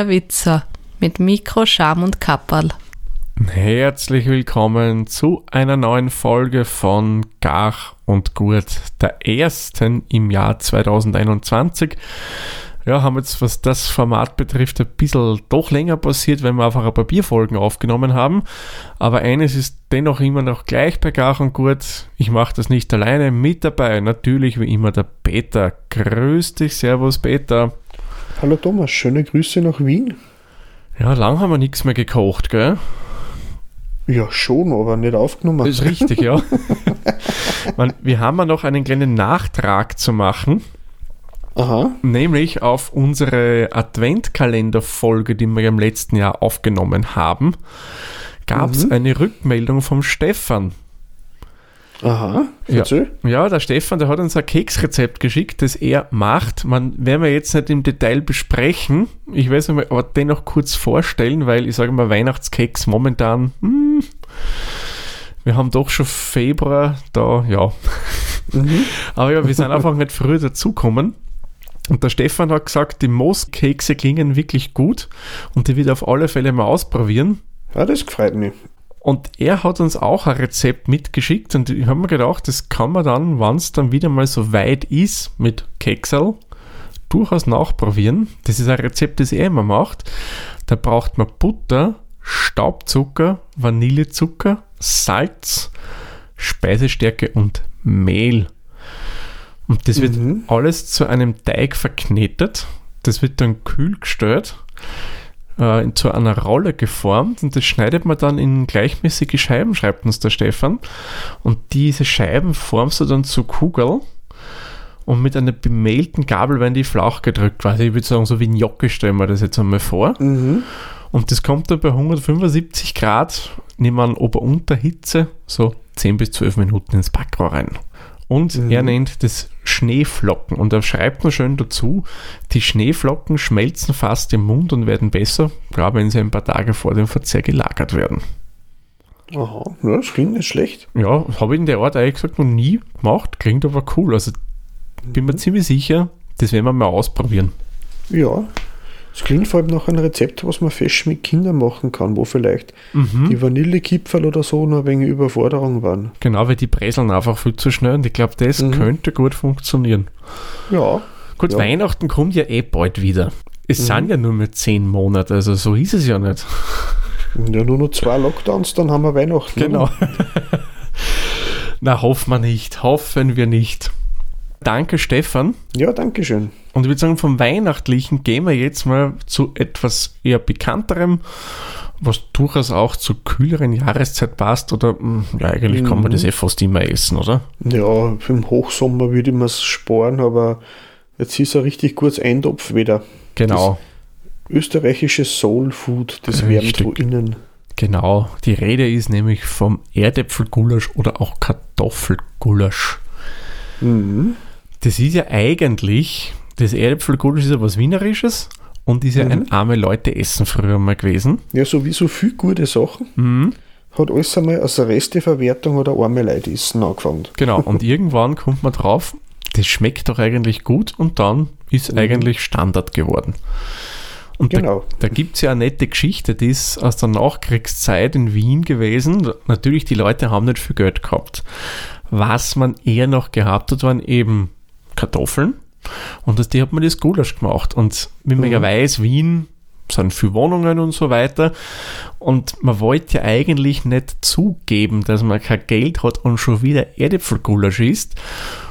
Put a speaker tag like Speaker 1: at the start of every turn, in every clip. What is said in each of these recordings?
Speaker 1: der Witzer mit Mikro, Scham und Kapperl.
Speaker 2: Herzlich willkommen zu einer neuen Folge von Gach und Gurt, der ersten im Jahr 2021. Ja, haben jetzt, was das Format betrifft, ein bisschen doch länger passiert, weil wir einfach ein paar Bierfolgen aufgenommen haben. Aber eines ist dennoch immer noch gleich bei Gach und Gurt. Ich mache das nicht alleine. Mit dabei natürlich wie immer der Peter. Grüß dich, Servus Peter.
Speaker 3: Hallo Thomas, schöne Grüße nach Wien.
Speaker 2: Ja, lang haben wir nichts mehr gekocht, gell?
Speaker 3: Ja, schon, aber nicht aufgenommen.
Speaker 2: Das ist richtig, ja. Man, wir haben ja noch einen kleinen Nachtrag zu machen.
Speaker 3: Aha.
Speaker 2: Nämlich auf unsere Adventkalender-Folge, die wir im letzten Jahr aufgenommen haben, gab es
Speaker 3: Mhm.
Speaker 2: eine Rückmeldung vom Stefan.
Speaker 3: Aha,
Speaker 2: Ja. Ja, der Stefan, der hat uns ein Keksrezept geschickt, das er macht. Man werden wir jetzt nicht im Detail besprechen. Ich es mir aber dennoch kurz vorstellen, weil ich sage mal, Weihnachtskeks momentan, hm, wir haben doch schon Februar, da, ja.
Speaker 3: Mhm.
Speaker 2: Aber ja, wir sind einfach nicht früher dazukommen. Und der Stefan hat gesagt, die Mooskekse klingen wirklich gut und die wird er auf alle Fälle mal ausprobieren.
Speaker 3: Ja, das gefreut mich.
Speaker 2: Und er hat uns auch ein Rezept mitgeschickt und ich habe mir gedacht, das kann man dann, wenn es dann wieder mal so weit ist mit Keksel, durchaus nachprobieren. Das ist ein Rezept, das er immer macht. Da braucht man Butter, Staubzucker, Vanillezucker, Salz, Speisestärke und Mehl. Und das wird
Speaker 3: Mhm.
Speaker 2: alles zu einem Teig verknetet. Das wird dann kühl gestellt, äh, in- zu einer Rolle geformt und das schneidet man dann in gleichmäßige Scheiben, schreibt uns der Stefan. Und diese Scheiben formst du dann zu Kugeln und mit einer bemehlten Gabel werden die flach gedrückt, quasi. Ich würde sagen, so wie ein Jocke stellen wir das jetzt einmal vor.
Speaker 3: Mhm.
Speaker 2: Und das kommt dann bei 175 Grad, nehmen wir an Ober-Unter-Hitze, so 10 bis 12 Minuten ins Backrohr rein. Und
Speaker 3: Mhm.
Speaker 2: er nennt das Schneeflocken. Und er schreibt noch schön dazu, die Schneeflocken schmelzen fast im Mund und werden besser, gerade wenn sie ein paar Tage vor dem Verzehr gelagert werden.
Speaker 3: Aha, ja, das klingt nicht schlecht.
Speaker 2: Ja, habe ich in der Art eigentlich gesagt noch nie gemacht, klingt aber cool. Also bin mir ziemlich sicher, das werden wir mal ausprobieren.
Speaker 3: Ja, es klingt vor allem nach einem Rezept, was man fesch mit Kindern machen kann, wo vielleicht
Speaker 2: Mhm.
Speaker 3: die Vanillekipferl oder so ein wenig Überforderung waren.
Speaker 2: Genau, weil die präseln einfach viel zu schnell und ich glaube, das
Speaker 3: Mhm.
Speaker 2: könnte gut funktionieren.
Speaker 3: Ja,
Speaker 2: Gut,
Speaker 3: Ja.
Speaker 2: Weihnachten kommt ja eh bald wieder. Es
Speaker 3: Mhm.
Speaker 2: sind ja nur mehr zehn Monate, also so ist es ja nicht.
Speaker 3: ja nur noch zwei Lockdowns, dann haben wir Weihnachten.
Speaker 2: Genau. Na, hoffen wir nicht, hoffen wir nicht. Danke, Stefan.
Speaker 3: Ja, danke schön.
Speaker 2: Und ich würde sagen, vom Weihnachtlichen gehen wir jetzt mal zu etwas eher Bekannterem, was durchaus auch zur kühleren Jahreszeit passt. Oder, hm, ja, eigentlich kann man
Speaker 3: Mhm.
Speaker 2: das eh fast immer essen, oder?
Speaker 3: Ja, im Hochsommer würde ich mir sparen, aber jetzt ist ein richtig gutes Eintopf wieder.
Speaker 2: Genau,
Speaker 3: Österreichisches Soul Food, das wärmt wo innen.
Speaker 2: genau. Die Rede ist nämlich vom Erdäpfelgulasch oder auch Kartoffelgulasch.
Speaker 3: Mhm.
Speaker 2: Das ist ja eigentlich, das Erdäpfelgulasch ist ja was Wienerisches und ist ja
Speaker 3: Mhm.
Speaker 2: ein arme Leute-Essen früher mal gewesen.
Speaker 3: Ja, so wie so viel gute Sachen
Speaker 2: Mhm.
Speaker 3: hat alles einmal als Resteverwertung oder arme Leute essen angefangen.
Speaker 2: Genau, und irgendwann kommt man drauf, das schmeckt doch eigentlich gut und dann ist
Speaker 3: Mhm.
Speaker 2: eigentlich Standard geworden. Und
Speaker 3: Genau.
Speaker 2: da, da gibt es ja eine nette Geschichte, die ist aus der Nachkriegszeit in Wien gewesen. Natürlich, die Leute haben nicht viel Geld gehabt. Was man eher noch gehabt hat, waren eben Kartoffeln. Und aus die hat man das Gulasch gemacht. Und wie man
Speaker 3: Mhm.
Speaker 2: ja weiß, Wien sind viele Wohnungen und so weiter. Und man wollte ja eigentlich nicht zugeben, dass man kein Geld hat und schon wieder Erdäpfelgulasch isst.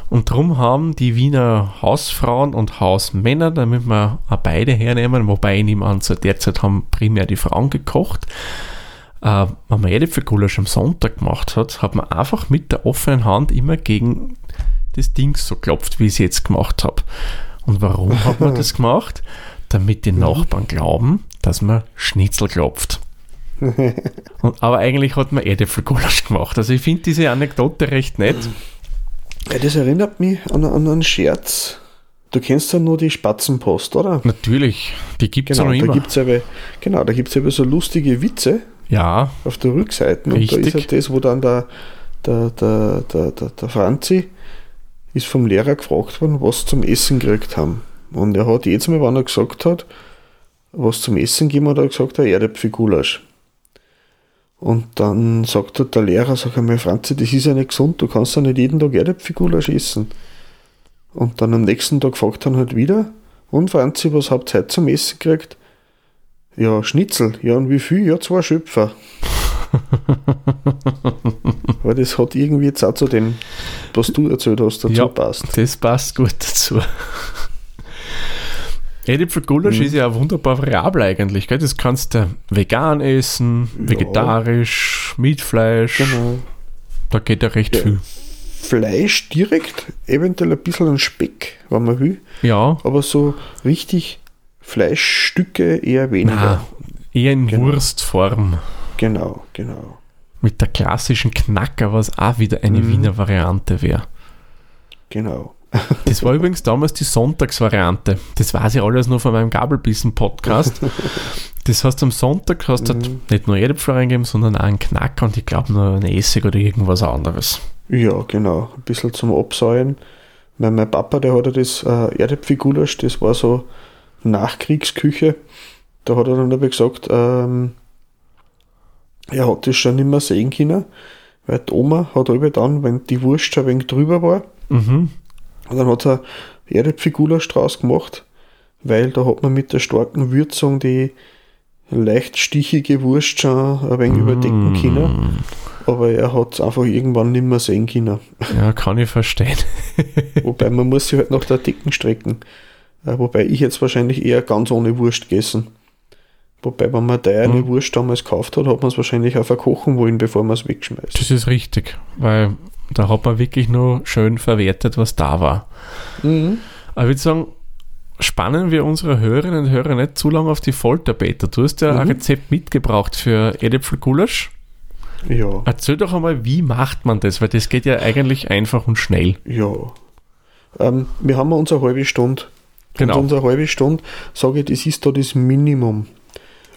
Speaker 2: Und darum haben die Wiener Hausfrauen und Hausmänner, damit wir auch beide hernehmen, wobei ich nehme an, zu der Zeit haben primär die Frauen gekocht, äh, wenn man Erdäpfelgulasch am Sonntag gemacht hat, hat man einfach mit der offenen Hand immer gegen das Ding so klopft, wie ich es jetzt gemacht habe. Und warum hat man das gemacht? Damit die Nachbarn glauben, dass man Schnitzel klopft. Und, aber eigentlich hat man Erdäpfelgulasch gemacht. Also ich finde diese Anekdote recht nett.
Speaker 3: Ja, das erinnert mich an, an einen Scherz. Du kennst ja nur die Spatzenpost, oder?
Speaker 2: Natürlich, die gibt es
Speaker 3: Genau,
Speaker 2: ja noch
Speaker 3: da
Speaker 2: immer.
Speaker 3: gibt's aber, genau, da gibt es aber so lustige Witze
Speaker 2: Ja,
Speaker 3: auf der Rückseite. Und da
Speaker 2: Richtig.
Speaker 3: ist ja das, wo dann der, der, der, der, der, der Franzi ist vom Lehrer gefragt worden, was zum Essen gekriegt haben. Und er hat jedes Mal, wenn er gesagt hat, was zum Essen geben und hat gesagt, ein Erdäpfelgulasch. Und dann sagt der Lehrer, sag einmal, Franzi, das ist ja nicht gesund, du kannst ja nicht jeden Tag Erdäpfelgulasch essen. Und dann am nächsten Tag fragt er halt wieder, und Franzi, was habt ihr heute zum Essen gekriegt? Ja, Schnitzel. Ja, und wie viel? Ja, zwei Schöpfer. Weil das hat irgendwie jetzt auch zu dem, was du erzählt hast, dazu
Speaker 2: Ja.
Speaker 3: passt.
Speaker 2: Das passt gut dazu. Erdäpfelgulasch
Speaker 3: Mhm.
Speaker 2: ist ja wunderbar variabel eigentlich. Gell? Das kannst du vegan essen,
Speaker 3: Ja.
Speaker 2: vegetarisch, mit Fleisch.
Speaker 3: Genau.
Speaker 2: Da geht ja recht
Speaker 3: Ja.
Speaker 2: viel.
Speaker 3: Fleisch direkt, eventuell ein bisschen an Speck, wenn man will,
Speaker 2: Ja,
Speaker 3: aber so richtig Fleischstücke eher weniger.
Speaker 2: na, eher in
Speaker 3: Genau.
Speaker 2: Wurstform.
Speaker 3: Genau, genau,
Speaker 2: Mit der klassischen Knacker, was auch wieder eine
Speaker 3: Mhm.
Speaker 2: Wiener Variante wäre.
Speaker 3: genau.
Speaker 2: Das war übrigens damals die Sonntagsvariante. Das weiß ich alles nur von meinem Gabelbissen-Podcast. Das heißt, am Sonntag hast du
Speaker 3: Mhm.
Speaker 2: nicht nur Erdäpfel reingeben, sondern auch einen Knacker und ich glaube noch einen Essig oder irgendwas anderes.
Speaker 3: Ja, genau. Ein bisschen zum Absäuen. Mein, mein Papa, der hat ja das äh, Erdäpfelgulasch, das war so Nachkriegsküche. Da hat er dann aber gesagt, ähm, er hat das schon nicht mehr sehen können, weil die Oma hat aber dann, wenn die Wurst schon ein wenig drüber war,
Speaker 2: Mhm.
Speaker 3: und dann hat er Erdäpfelgulasch draus gemacht, weil da hat man mit der starken Würzung die leicht stichige Wurst schon ein wenig überdecken können. Aber er hat es einfach irgendwann nicht mehr sehen können.
Speaker 2: Ja, kann ich verstehen.
Speaker 3: Wobei man muss sich halt nach der Dicken strecken. Äh, wobei ich jetzt wahrscheinlich eher ganz ohne Wurst gegessen. Wobei, wenn man da eine
Speaker 2: Mhm.
Speaker 3: Wurst damals gekauft hat, hat man es wahrscheinlich auch verkochen wollen, bevor man es wegschmeißt.
Speaker 2: Das ist richtig, weil da hat man wirklich nur schön verwertet, was da war.
Speaker 3: Mhm.
Speaker 2: Aber ich würde sagen, spannen wir unsere Hörerinnen und Hörer nicht zu lange auf die Folter, Peter. Du hast ja ein
Speaker 3: Mhm.
Speaker 2: Rezept mitgebracht für Erdäpfelgulasch.
Speaker 3: Ja,
Speaker 2: Erzähl doch einmal, wie macht man das? Weil das geht ja eigentlich einfach und schnell.
Speaker 3: ja. Ähm, wir haben unsere halbe Stunde.
Speaker 2: Genau.
Speaker 3: Und unsere halbe Stunde, sage ich, das ist da das Minimum.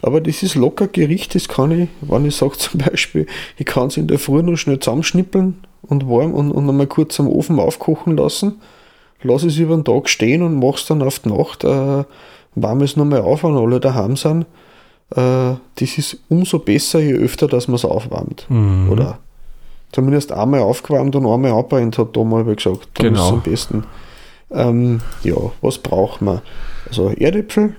Speaker 3: Aber das ist locker Gericht, das kann ich, wenn ich sage zum Beispiel, ich kann es in der Früh noch schnell zusammenschnippeln und warm und, und einmal kurz am Ofen aufkochen lassen, lasse es über den Tag stehen und mache es dann auf die Nacht, äh, warme es nochmal auf, wenn alle daheim sind. Äh, das ist umso besser, je öfter, dass man es aufwärmt.
Speaker 2: Mhm.
Speaker 3: Oder zumindest einmal aufgewärmt und einmal abbrennt, hat da mal gesagt. Dann
Speaker 2: Genau.
Speaker 3: ist am besten. Ähm, ja, was braucht man? Also Erdäpfel.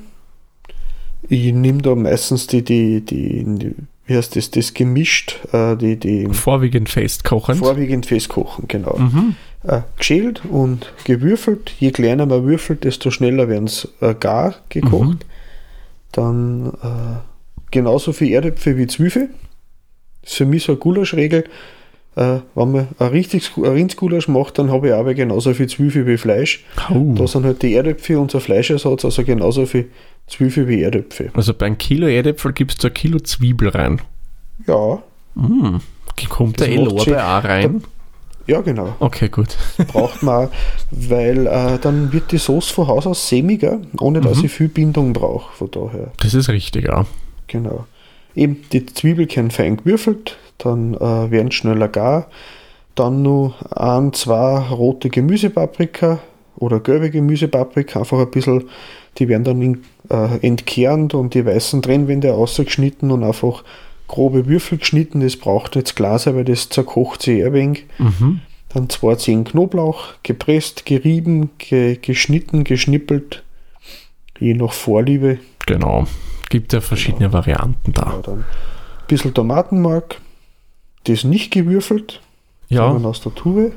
Speaker 3: Ich nehme da meistens die, die, die, wie heißt das, das gemischt, äh, die, die
Speaker 2: Vorwiegend festkochend.
Speaker 3: vorwiegend festkochen, genau.
Speaker 2: mhm.
Speaker 3: Äh, geschält und gewürfelt. Je kleiner man würfelt, desto schneller werden es äh, gar gekocht.
Speaker 2: Mhm.
Speaker 3: Dann äh, genauso viel Erdäpfel wie Zwiebel. Das ist für mich so eine Gulaschregel. Äh, wenn man ein richtiges ein Rindsgulasch macht, dann habe ich aber genauso viel Zwiebel wie Fleisch.
Speaker 2: Oh.
Speaker 3: Da sind halt die Erdäpfel unser Fleischersatz, also genauso viel Zwiebel wie Erdäpfel.
Speaker 2: Also bei einem Kilo Erdäpfel gibst du ein Kilo Zwiebel rein.
Speaker 3: Ja,
Speaker 2: Mhm. Kommt
Speaker 3: Das
Speaker 2: der
Speaker 3: sie-
Speaker 2: auch rein?
Speaker 3: ja genau.
Speaker 2: Okay, gut.
Speaker 3: Braucht man auch, weil äh, dann wird die Soße von Haus aus sämiger, ohne dass
Speaker 2: Mhm.
Speaker 3: ich viel Bindung brauche. Von daher.
Speaker 2: Das ist richtig, ja.
Speaker 3: Genau. Eben die Zwiebelkern fein gewürfelt, dann äh, werden schneller gar. Dann nur ein, zwei rote Gemüsepaprika oder gelbe Gemüsepaprika, einfach ein bisschen, die werden dann in, äh, entkernt und die weißen Trennwände ausgeschnitten und einfach grobe Würfel geschnitten. Das braucht jetzt Glas, weil das zerkocht sich eher wenig.
Speaker 2: Mhm.
Speaker 3: Dann zwei Zehen Knoblauch, gepresst, gerieben, ge geschnitten, geschnippelt, je nach Vorliebe.
Speaker 2: Genau. Gibt ja verschiedene Varianten
Speaker 3: Ja,
Speaker 2: da.
Speaker 3: dann ein bisschen Tomatenmark, das nicht gewürfelt,
Speaker 2: Ja,
Speaker 3: sondern aus der Tube.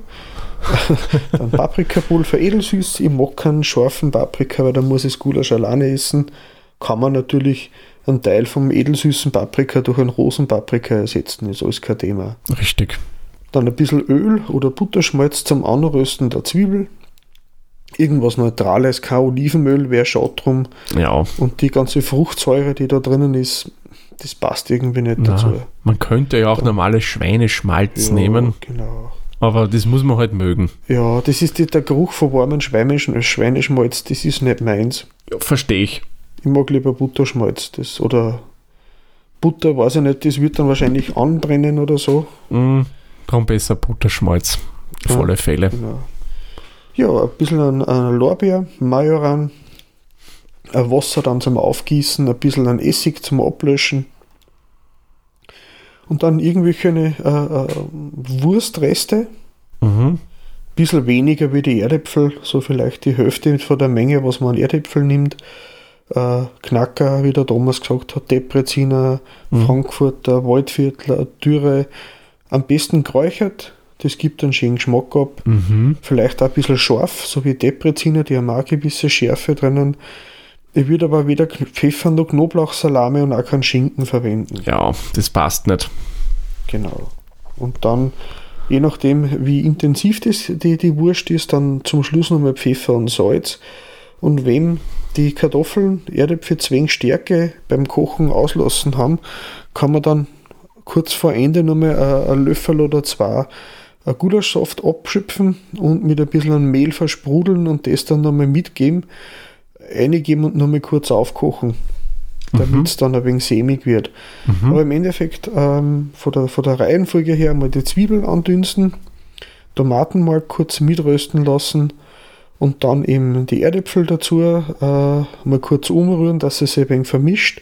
Speaker 3: dann Paprikapulver, edelsüß. Ich mag keinen scharfen Paprika, weil dann muss ich das Gulasch alleine essen. Kann man natürlich einen Teil vom edelsüßen Paprika durch einen rosen Paprika ersetzen, ist alles kein Thema.
Speaker 2: richtig.
Speaker 3: Dann ein bisschen Öl oder Butterschmalz zum Anrösten der Zwiebel. Irgendwas Neutrales, kein Olivenöl, wäre schade drum.
Speaker 2: Ja.
Speaker 3: Und die ganze Fruchtsäure, die da drinnen ist, das passt irgendwie nicht dazu.
Speaker 2: Na, man könnte ja auch normales Schweineschmalz
Speaker 3: Ja,
Speaker 2: nehmen,
Speaker 3: Genau.
Speaker 2: aber das muss man halt mögen.
Speaker 3: Ja, das ist die, der Geruch von warmen Schweinesch Schweineschmalz, das ist nicht meins.
Speaker 2: Ja, Verstehe ich.
Speaker 3: Ich mag lieber Butterschmalz. Das, oder Butter, weiß ich nicht, das wird dann wahrscheinlich anbrennen oder so.
Speaker 2: Mm, darum besser Butterschmalz. Auf
Speaker 3: Ja.
Speaker 2: alle Fälle.
Speaker 3: Genau. Ja, ein bisschen an, an Lorbeer, Majoran, Wasser dann zum Aufgießen, ein bisschen an Essig zum Ablöschen und dann irgendwelche äh, äh, Wurstreste,
Speaker 2: Mhm.
Speaker 3: bisschen weniger wie die Erdäpfel, so vielleicht die Hälfte von der Menge, was man an Erdäpfel nimmt. Äh, Knacker, wie der Thomas gesagt hat, Depreziner, Frankfurter, Waldviertler, Dürre. Am besten geräuchert, das gibt einen schönen Geschmack ab.
Speaker 2: Mhm.
Speaker 3: Vielleicht auch ein bisschen scharf, so wie Depreziner, die haben auch eine gewisse Schärfe drinnen. Ich würde aber weder Pfeffer noch Knoblauchsalame und auch keinen Schinken verwenden.
Speaker 2: Ja, das passt nicht.
Speaker 3: Genau. Und dann, je nachdem, wie intensiv das, die, die Wurst ist, dann zum Schluss nochmal Pfeffer und Salz. Und wenn die Kartoffeln Erdäpfel zu wenig Stärke beim Kochen auslassen haben, kann man dann kurz vor Ende nochmal ein, ein Löffel oder zwei ein Gulaschsaft abschöpfen und mit ein bisschen Mehl versprudeln und das dann nochmal mitgeben, reingeben und nochmal kurz aufkochen, damit es dann ein wenig sämig wird. Aber im Endeffekt ähm, von, der, von der Reihenfolge her mal die Zwiebeln andünsten, Tomaten mal kurz mitrösten lassen und dann eben die Erdäpfel dazu äh, mal kurz umrühren, dass es ein wenig vermischt.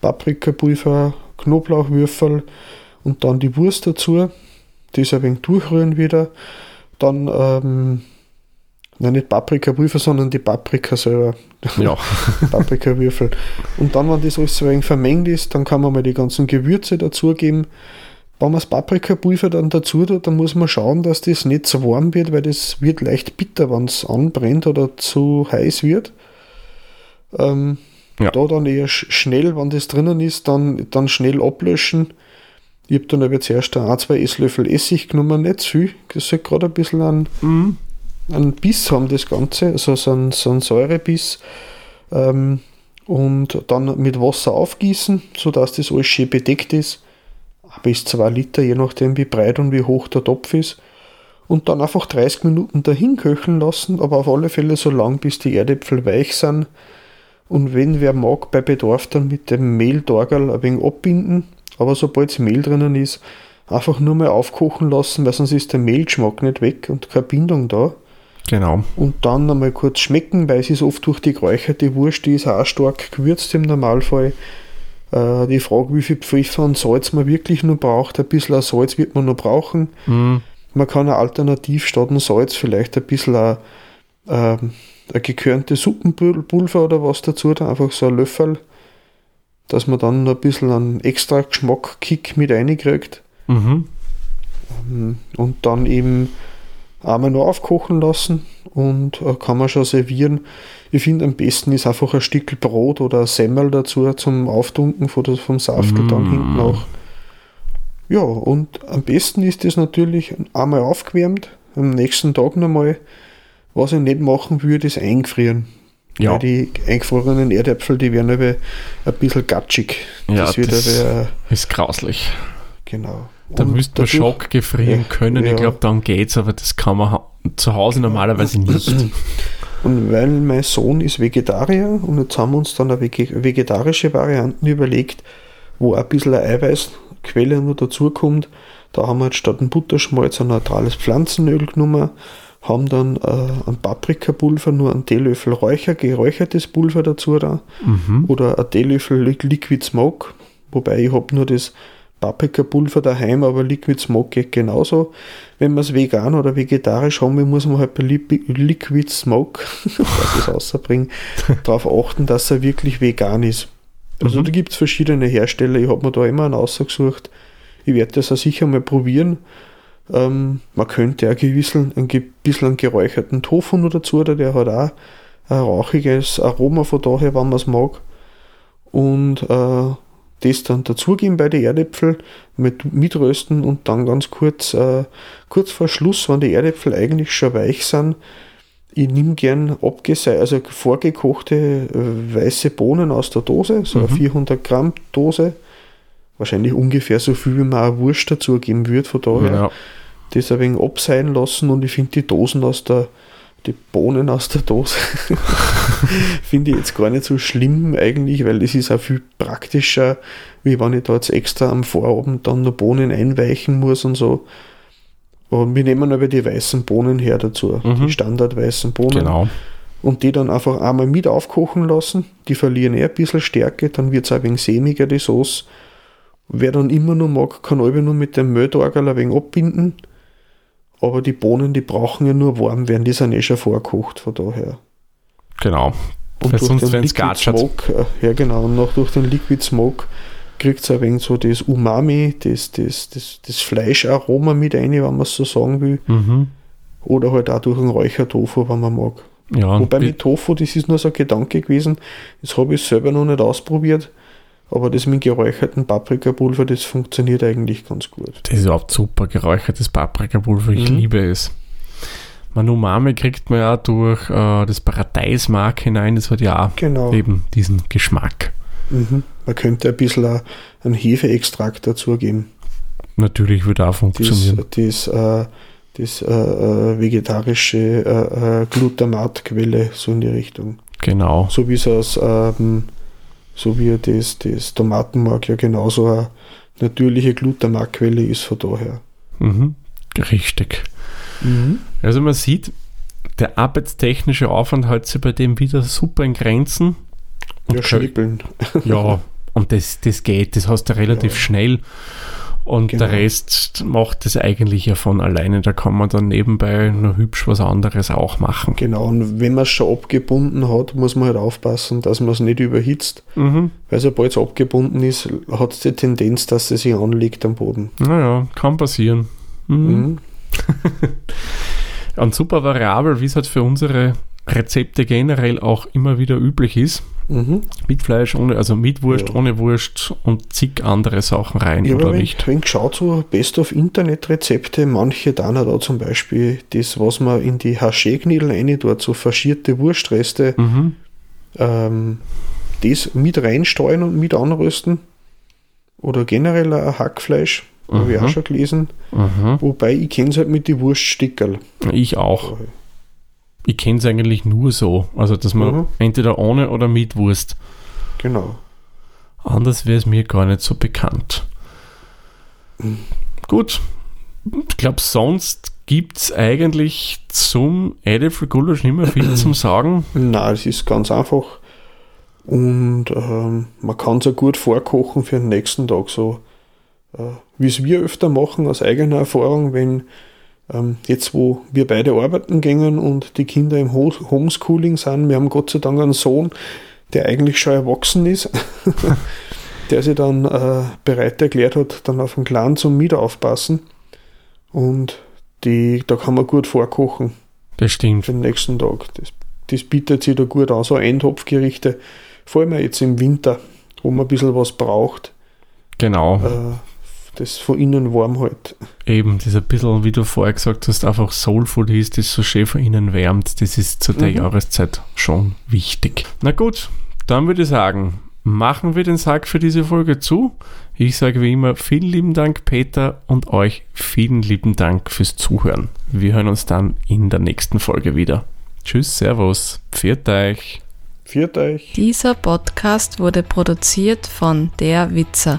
Speaker 3: Paprikapulver, Knoblauchwürfel und dann die Wurst dazu. Das ein wenig durchrühren wieder. Dann, ähm, nein, nicht Paprikapulver, sondern die Paprika selber.
Speaker 2: Ja.
Speaker 3: Paprikawürfel. Und dann, wenn das alles so ein vermengt ist, dann kann man mal die ganzen Gewürze dazugeben. Wenn man das Paprikapulver dann dazu tut, dann muss man schauen, dass das nicht zu warm wird, weil das wird leicht bitter, wenn es anbrennt oder zu heiß wird. Ähm,
Speaker 2: Ja.
Speaker 3: Da dann eher sch- schnell, wenn das drinnen ist, dann, dann schnell ablöschen. Ich habe dann aber zuerst ein, zwei Esslöffel Essig genommen, nicht zu viel. Das soll gerade ein bisschen an,
Speaker 2: Mhm.
Speaker 3: Einen Biss haben, das Ganze, also so ein, so ein Säurebiss. Ähm, und dann mit Wasser aufgießen, sodass das alles schön bedeckt ist. Bis zwei Liter, je nachdem wie breit und wie hoch der Topf ist. Und dann einfach 30 Minuten dahin köcheln lassen, aber auf alle Fälle so lang, bis die Erdäpfel weich sind. Und wenn wer mag, bei Bedarf dann mit dem Mehltorgerl ein wenig abbinden. Aber sobald das Mehl drinnen ist, einfach nur mal aufkochen lassen, weil sonst ist der Mehlgeschmack nicht weg und keine Bindung da.
Speaker 2: Genau.
Speaker 3: Und dann einmal kurz schmecken, weil es ist oft durch die geräucherte Wurst, die ist auch stark gewürzt im Normalfall. Äh, die Frage, wie viel Pfeffer und Salz man wirklich nur braucht, ein bisschen Salz wird man noch brauchen.
Speaker 2: Mhm.
Speaker 3: Man kann auch alternativ statt dem Salz vielleicht ein bisschen ein, ähm, ein gekörnte Suppenpulver oder was dazu, da einfach so ein Löffel, dass man dann noch ein bisschen einen extra Geschmackkick mit reinkriegt.
Speaker 2: Mhm.
Speaker 3: Ähm, Und dann eben einmal noch aufkochen lassen und äh, kann man schon servieren. Ich finde am besten ist einfach ein Stück Brot oder ein Semmel dazu zum Auftunken von vom dann
Speaker 2: Mm.
Speaker 3: hinten auch. Ja, und am besten ist es natürlich einmal aufgewärmt, am nächsten Tag nochmal. Was ich nicht machen würde, ist eingefrieren.
Speaker 2: Ja.
Speaker 3: Weil die eingefrorenen Erdäpfel, die werden aber ein bisschen gatschig.
Speaker 2: Ja,
Speaker 3: das wird
Speaker 2: das-
Speaker 3: aber,
Speaker 2: Ist grauslich.
Speaker 3: genau.
Speaker 2: Da müsste man Schock gefrieren können.
Speaker 3: ja.
Speaker 2: Ich glaube, dann geht's, aber das kann man zu Hause normalerweise nicht.
Speaker 3: Und weil mein Sohn ist Vegetarier und jetzt haben wir uns dann eine vege- vegetarische Varianten überlegt, wo ein bisschen eine Eiweißquelle nur dazukommt. Da haben wir jetzt statt ein Butterschmalz ein neutrales Pflanzenöl genommen, haben dann äh, ein Paprikapulver, nur einen Teelöffel Räucher, geräuchertes Pulver dazu da
Speaker 2: Mhm.
Speaker 3: oder ein Teelöffel Li- Liquid Smoke, wobei ich habe nur das Paprikapulver daheim, aber Liquid Smoke geht genauso. Wenn man es vegan oder vegetarisch haben will, muss man halt bei Li- Liquid Smoke, was es rausbringe, darauf achten, dass er wirklich vegan ist. Also
Speaker 2: Mhm.
Speaker 3: da gibt es verschiedene Hersteller, ich habe mir da immer einen ausgesucht. Ich werde das auch sicher mal probieren. Ähm, man könnte auch gewissen, ein bisschen einen geräucherten Tofu noch dazu, oder der hat auch ein rauchiges Aroma von daher, wenn man es mag. Und äh, das dann dazugeben bei den Erdäpfel, mit, mitrösten und dann ganz kurz, äh, kurz vor Schluss, wenn die Erdäpfel eigentlich schon weich sind, ich nehme gern abgese also vorgekochte äh, weiße Bohnen aus der Dose, so eine 400 Gramm Dose. Wahrscheinlich ungefähr so viel, wie man auch Wurst dazugeben würde, von daher
Speaker 2: Ja.
Speaker 3: das ein wenig abseilen lassen und ich finde die Dosen aus der, die Bohnen aus der Dose, finde ich jetzt gar nicht so schlimm eigentlich, weil es ist auch viel praktischer, wie wenn ich da jetzt extra am Vorabend dann noch Bohnen einweichen muss und so. Und wir nehmen aber die weißen Bohnen her dazu,
Speaker 2: Mhm.
Speaker 3: die standardweißen Bohnen.
Speaker 2: Genau.
Speaker 3: und die dann einfach einmal mit aufkochen lassen. Die verlieren eh ein bisschen Stärke, dann wird es ein wenig sämiger, die Sauce. Wer dann immer nur mag, kann alle nur mit dem Mehltorgel ein wenig abbinden. Aber die Bohnen, die brauchen ja nur warm werden, die sind eh schon vorgekocht, von daher.
Speaker 2: Genau.
Speaker 3: Und
Speaker 2: Weil
Speaker 3: durch
Speaker 2: sonst
Speaker 3: den Liquid. Smoke, äh, ja genau, und noch durch den Liquid Smoke kriegt es ein wenig so das Umami, das, das, das, das Fleischaroma mit rein, wenn man es so sagen will.
Speaker 2: Mhm.
Speaker 3: Oder halt auch durch einen Räuchertofu, wenn man mag.
Speaker 2: Ja,
Speaker 3: Wobei mit Tofu, das ist nur so ein Gedanke gewesen, das habe ich selber noch nicht ausprobiert, aber das mit geräucherten Paprikapulver, das funktioniert eigentlich ganz gut.
Speaker 2: Das ist überhaupt super, geräuchertes Paprikapulver, ich
Speaker 3: Mhm.
Speaker 2: liebe es. Man Umami kriegt man ja durch äh, das Paradeismark hinein, das hat ja auch
Speaker 3: Genau.
Speaker 2: eben diesen Geschmack.
Speaker 3: Mhm. Man könnte ein bisschen einen Hefeextrakt dazugeben.
Speaker 2: Natürlich würde auch
Speaker 3: Das,
Speaker 2: funktionieren.
Speaker 3: das, äh, das äh, äh, vegetarische äh, äh, Glutamatquelle, so in die Richtung.
Speaker 2: Genau.
Speaker 3: So wie es aus, ähm, so wie das, das Tomatenmark ja genauso eine natürliche Glutamatquelle ist von daher.
Speaker 2: Mhm. Richtig. Also man sieht, der arbeitstechnische Aufwand hält sich bei dem wieder super in Grenzen.
Speaker 3: Ja,
Speaker 2: Okay.
Speaker 3: schnippeln.
Speaker 2: Ja, und das, das geht, das hast du relativ
Speaker 3: Ja.
Speaker 2: schnell. Und
Speaker 3: Genau.
Speaker 2: der Rest macht das eigentlich ja von alleine. Da kann man dann nebenbei nur hübsch was anderes auch machen.
Speaker 3: Genau, und wenn man es schon abgebunden hat, muss man halt aufpassen, dass man es nicht überhitzt.
Speaker 2: Mhm.
Speaker 3: Weil sobald es abgebunden ist, hat es die Tendenz, dass es sich anlegt am Boden.
Speaker 2: Naja, kann passieren. Mhm.
Speaker 3: Mhm.
Speaker 2: Und super variabel, wie es halt für unsere Rezepte generell auch immer wieder üblich ist.
Speaker 3: Mhm.
Speaker 2: Mit Fleisch, ohne, also mit Wurst,
Speaker 3: Ja.
Speaker 2: ohne Wurst und zig andere Sachen rein
Speaker 3: Ich habe
Speaker 2: oder
Speaker 3: ein
Speaker 2: nicht.
Speaker 3: wenig geschaut, so Best of Internet-Rezepte, manche dann da zum Beispiel das, was man in die Haché-Knödel rein tut, so faschierte Wurstreste,
Speaker 2: Mhm.
Speaker 3: ähm, das mit reinsteuern und mit anrösten. Oder generell ein Hackfleisch, habe ich
Speaker 2: Mhm.
Speaker 3: auch schon gelesen.
Speaker 2: Mhm.
Speaker 3: Wobei ich kenne es halt mit den Wurststickerl.
Speaker 2: Ich auch. Ich kenne es eigentlich nur so. Also, dass man
Speaker 3: Mhm.
Speaker 2: entweder ohne oder mit Wurst.
Speaker 3: Genau.
Speaker 2: Anders wäre es mir gar nicht so bekannt. Gut. Ich glaube, sonst gibt es eigentlich zum Edelfrigulasch nicht mehr viel zum Sagen.
Speaker 3: Na, es ist ganz einfach. Und ähm, man kann es ja gut vorkochen für den nächsten Tag. So äh, wie es wir öfter machen, aus eigener Erfahrung, wenn jetzt, wo wir beide arbeiten gingen und die Kinder im Ho Homeschooling sind, wir haben Gott sei Dank einen Sohn, der eigentlich schon erwachsen ist, der sich dann äh, bereit erklärt hat, dann auf den Kleinen zum Mitaufpassen. Und die, da kann man gut vorkochen
Speaker 2: Das stimmt.
Speaker 3: für den nächsten Tag. Das, das bietet sich da gut an, so Eintopfgerichte, vor allem jetzt im Winter, wo man ein bisschen was braucht,
Speaker 2: Genau.
Speaker 3: äh, das von innen warm hält.
Speaker 2: Eben, das ein bisschen, wie du vorher gesagt hast, einfach Soulfood ist, das so schön von innen wärmt. Das ist zu der
Speaker 3: Mhm.
Speaker 2: Jahreszeit schon wichtig. Na gut, dann würde ich sagen, machen wir den Sack für diese Folge zu. Ich sage wie immer vielen lieben Dank, Peter, und euch vielen lieben Dank fürs Zuhören. Wir hören uns dann in der nächsten Folge wieder. Tschüss, Servus, pfiat euch.
Speaker 3: Viert euch.
Speaker 1: Dieser Podcast wurde produziert von Der Witzer.